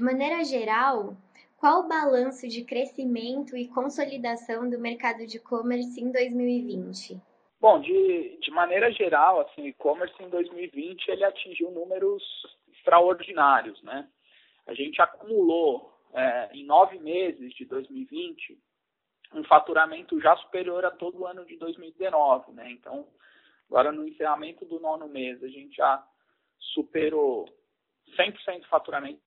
De maneira geral, qual o balanço de crescimento e consolidação do mercado de e-commerce em 2020? Bom, de, de maneira geral, assim, o e-commerce em 2020 ele atingiu números extraordinários, né? A gente acumulou é, em nove meses de 2020 um faturamento já superior a todo o ano de 2019, né? Então, agora no encerramento do nono mês, a gente já superou 100% do faturamento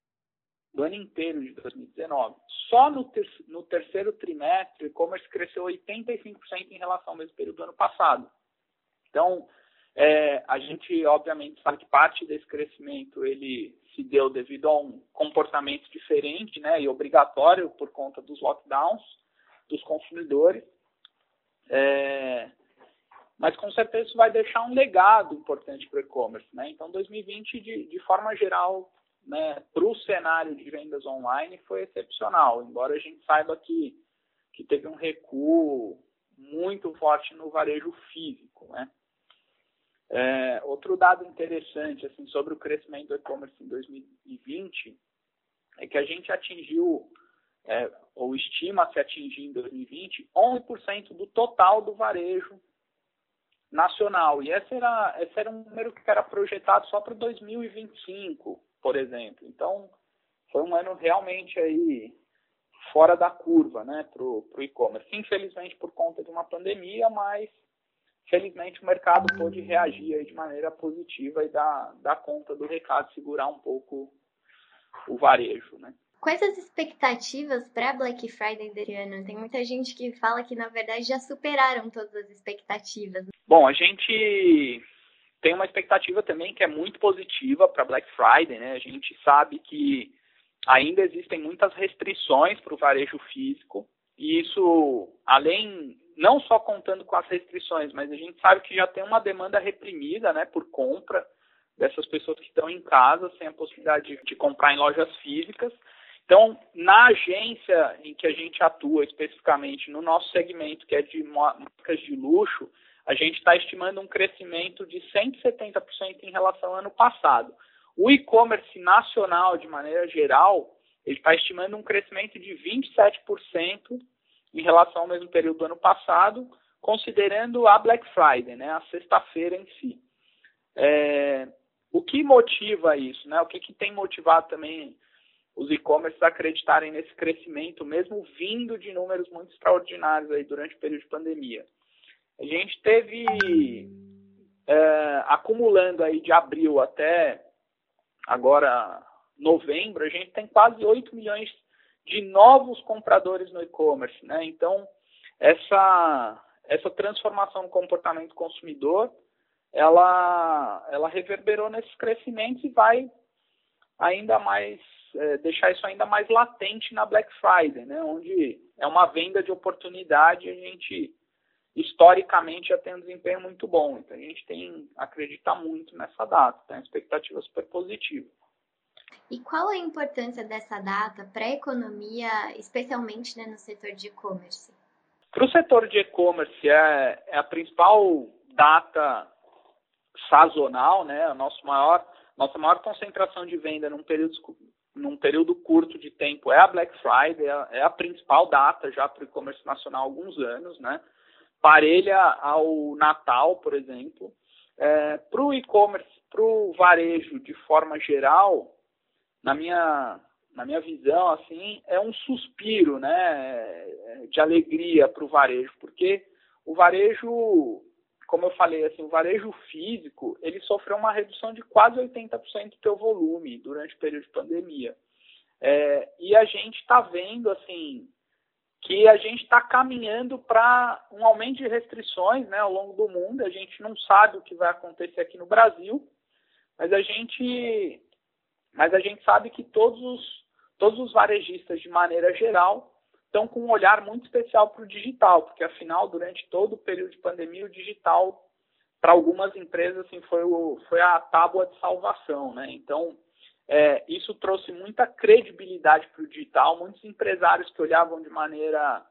do ano inteiro de 2019. Só no, ter no terceiro trimestre, o e-commerce cresceu 85% em relação ao mesmo período do ano passado. Então, é, a gente, obviamente, sabe que parte desse crescimento ele se deu devido a um comportamento diferente né, e obrigatório por conta dos lockdowns dos consumidores. É, mas com certeza isso vai deixar um legado importante para o e-commerce. Né? Então, 2020, de, de forma geral, né, para o cenário de vendas online foi excepcional, embora a gente saiba que, que teve um recuo muito forte no varejo físico. Né? É, outro dado interessante assim, sobre o crescimento do e-commerce em 2020 é que a gente atingiu, é, ou estima se atingir em 2020, 11% do total do varejo nacional. E esse era, esse era um número que era projetado só para 2025 por exemplo. Então, foi um ano realmente aí fora da curva né, para o e-commerce. Infelizmente por conta de uma pandemia, mas felizmente o mercado pôde reagir de maneira positiva e dar, dar conta do recado, segurar um pouco o varejo. Né? Quais as expectativas para Black Friday desse ano? Tem muita gente que fala que, na verdade, já superaram todas as expectativas. Bom, a gente tem uma expectativa também que é muito positiva para Black Friday, né? A gente sabe que ainda existem muitas restrições para o varejo físico e isso, além não só contando com as restrições, mas a gente sabe que já tem uma demanda reprimida, né, por compra dessas pessoas que estão em casa sem a possibilidade de, de comprar em lojas físicas. Então, na agência em que a gente atua especificamente no nosso segmento, que é de marcas de luxo, a gente está estimando um crescimento de 170% em relação ao ano passado. O e-commerce nacional, de maneira geral, ele está estimando um crescimento de 27% em relação ao mesmo período do ano passado, considerando a Black Friday, né, a sexta-feira em si. É, o que motiva isso? Né? O que, que tem motivado também os e-commerces acreditarem nesse crescimento, mesmo vindo de números muito extraordinários aí durante o período de pandemia? A gente teve é, acumulando aí de abril até agora novembro, a gente tem quase 8 milhões de novos compradores no e-commerce, né? Então, essa essa transformação no comportamento consumidor, ela ela reverberou nesses crescimentos e vai ainda mais é, deixar isso ainda mais latente na Black Friday, né? Onde é uma venda de oportunidade, a gente historicamente já tem um desempenho muito bom. Então a gente tem acredita muito nessa data, tem uma expectativa super positiva. E qual a importância dessa data para a economia, especialmente né, no setor de e-commerce? Para o setor de e-commerce é, é, a principal data sazonal, né? A nosso maior, nossa maior concentração de venda num período, num período curto de tempo é a Black Friday, é, é a principal data já para o e-commerce nacional há alguns anos, né? Parelha ao Natal, por exemplo. É, para o e-commerce, para o varejo de forma geral, na minha, na minha visão, assim, é um suspiro né, de alegria para o varejo, porque o varejo, como eu falei, assim, o varejo físico, ele sofreu uma redução de quase 80% do seu volume durante o período de pandemia. É, e a gente está vendo, assim, que a gente está caminhando para um aumento de restrições né, ao longo do mundo. A gente não sabe o que vai acontecer aqui no Brasil, mas a gente, mas a gente sabe que todos os, todos os varejistas, de maneira geral, estão com um olhar muito especial para o digital, porque afinal, durante todo o período de pandemia, o digital, para algumas empresas, assim, foi, o, foi a tábua de salvação. Né? Então, é, isso trouxe muita credibilidade para o digital. Muitos empresários que olhavam de maneira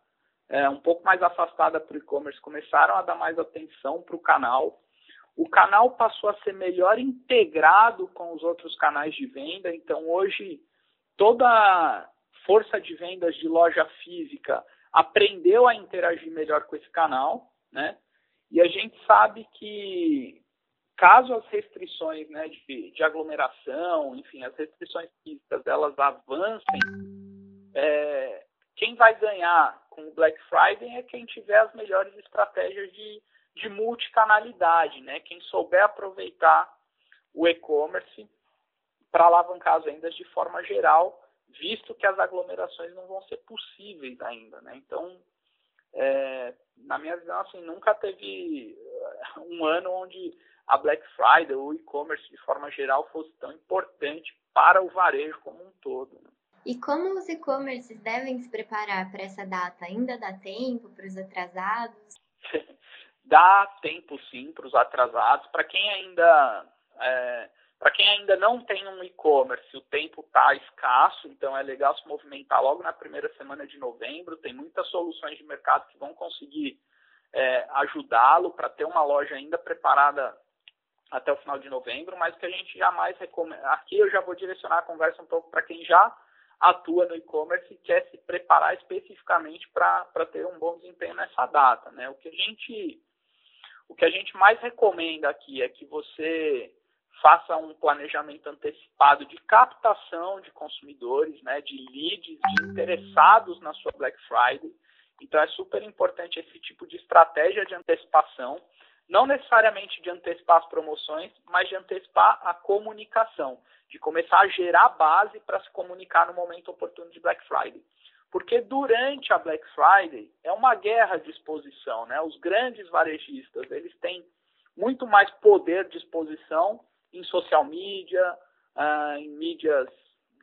é, um pouco mais afastada para o e-commerce começaram a dar mais atenção para o canal. O canal passou a ser melhor integrado com os outros canais de venda. Então, hoje, toda força de vendas de loja física aprendeu a interagir melhor com esse canal, né? E a gente sabe que caso as restrições né, de, de aglomeração, enfim, as restrições físicas, elas avancem, é, quem vai ganhar com o Black Friday é quem tiver as melhores estratégias de, de multicanalidade, né? Quem souber aproveitar o e-commerce para alavancar as vendas de forma geral, visto que as aglomerações não vão ser possíveis ainda, né? Então, é, na minha visão, assim, nunca teve um ano onde a Black Friday o e-commerce de forma geral fosse tão importante para o varejo como um todo. Né? E como os e-commerces devem se preparar para essa data? Ainda dá tempo para os atrasados? dá tempo sim para os atrasados. Para quem ainda é, para quem ainda não tem um e-commerce, o tempo está escasso, então é legal se movimentar logo na primeira semana de novembro. Tem muitas soluções de mercado que vão conseguir é, ajudá-lo para ter uma loja ainda preparada até o final de novembro, mas que a gente jamais recomenda. Aqui eu já vou direcionar a conversa um pouco para quem já atua no e-commerce e quer se preparar especificamente para ter um bom desempenho nessa data. Né? O, que a gente, o que a gente mais recomenda aqui é que você faça um planejamento antecipado de captação de consumidores, né, de leads, de interessados na sua Black Friday. Então é super importante esse tipo de estratégia de antecipação, não necessariamente de antecipar as promoções, mas de antecipar a comunicação, de começar a gerar base para se comunicar no momento oportuno de Black Friday. Porque durante a Black Friday é uma guerra de exposição, né? Os grandes varejistas, eles têm muito mais poder de exposição em social media, uh, em mídias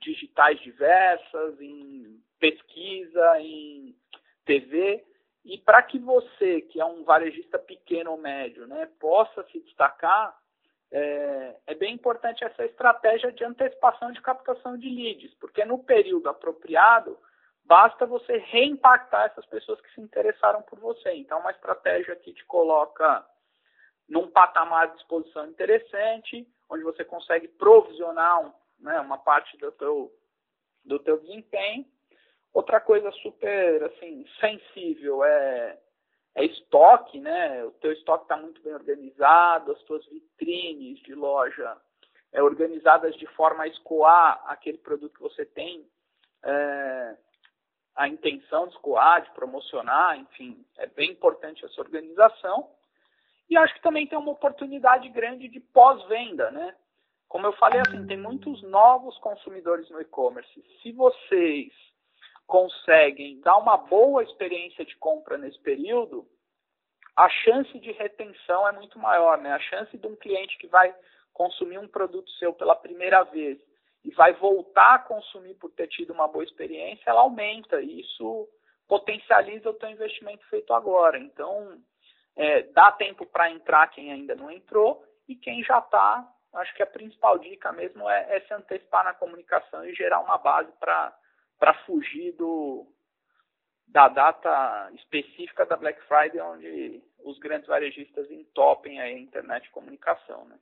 digitais diversas, em pesquisa, em TV. E para que você, que é um varejista pequeno ou médio, né, possa se destacar, é, é, bem importante essa estratégia de antecipação de captação de leads, porque no período apropriado, basta você reimpactar essas pessoas que se interessaram por você. Então, uma estratégia que te coloca num patamar de exposição interessante, onde você consegue provisionar um, né, uma parte do teu, do teu desempenho. Outra coisa super assim, sensível é, é estoque, né? O teu estoque está muito bem organizado, as tuas vitrines de loja é, organizadas de forma a escoar aquele produto que você tem é, a intenção de escoar, de promocionar, enfim, é bem importante essa organização. E acho que também tem uma oportunidade grande de pós-venda, né? Como eu falei, assim, tem muitos novos consumidores no e-commerce. Se vocês conseguem dar uma boa experiência de compra nesse período, a chance de retenção é muito maior, né? A chance de um cliente que vai consumir um produto seu pela primeira vez e vai voltar a consumir por ter tido uma boa experiência, ela aumenta. E isso potencializa o teu investimento feito agora. Então, é, dá tempo para entrar quem ainda não entrou e quem já está, acho que a principal dica mesmo é, é, se antecipar na comunicação e gerar uma base para fugir do, da data específica da Black Friday, onde os grandes varejistas entopem a internet de comunicação. Né?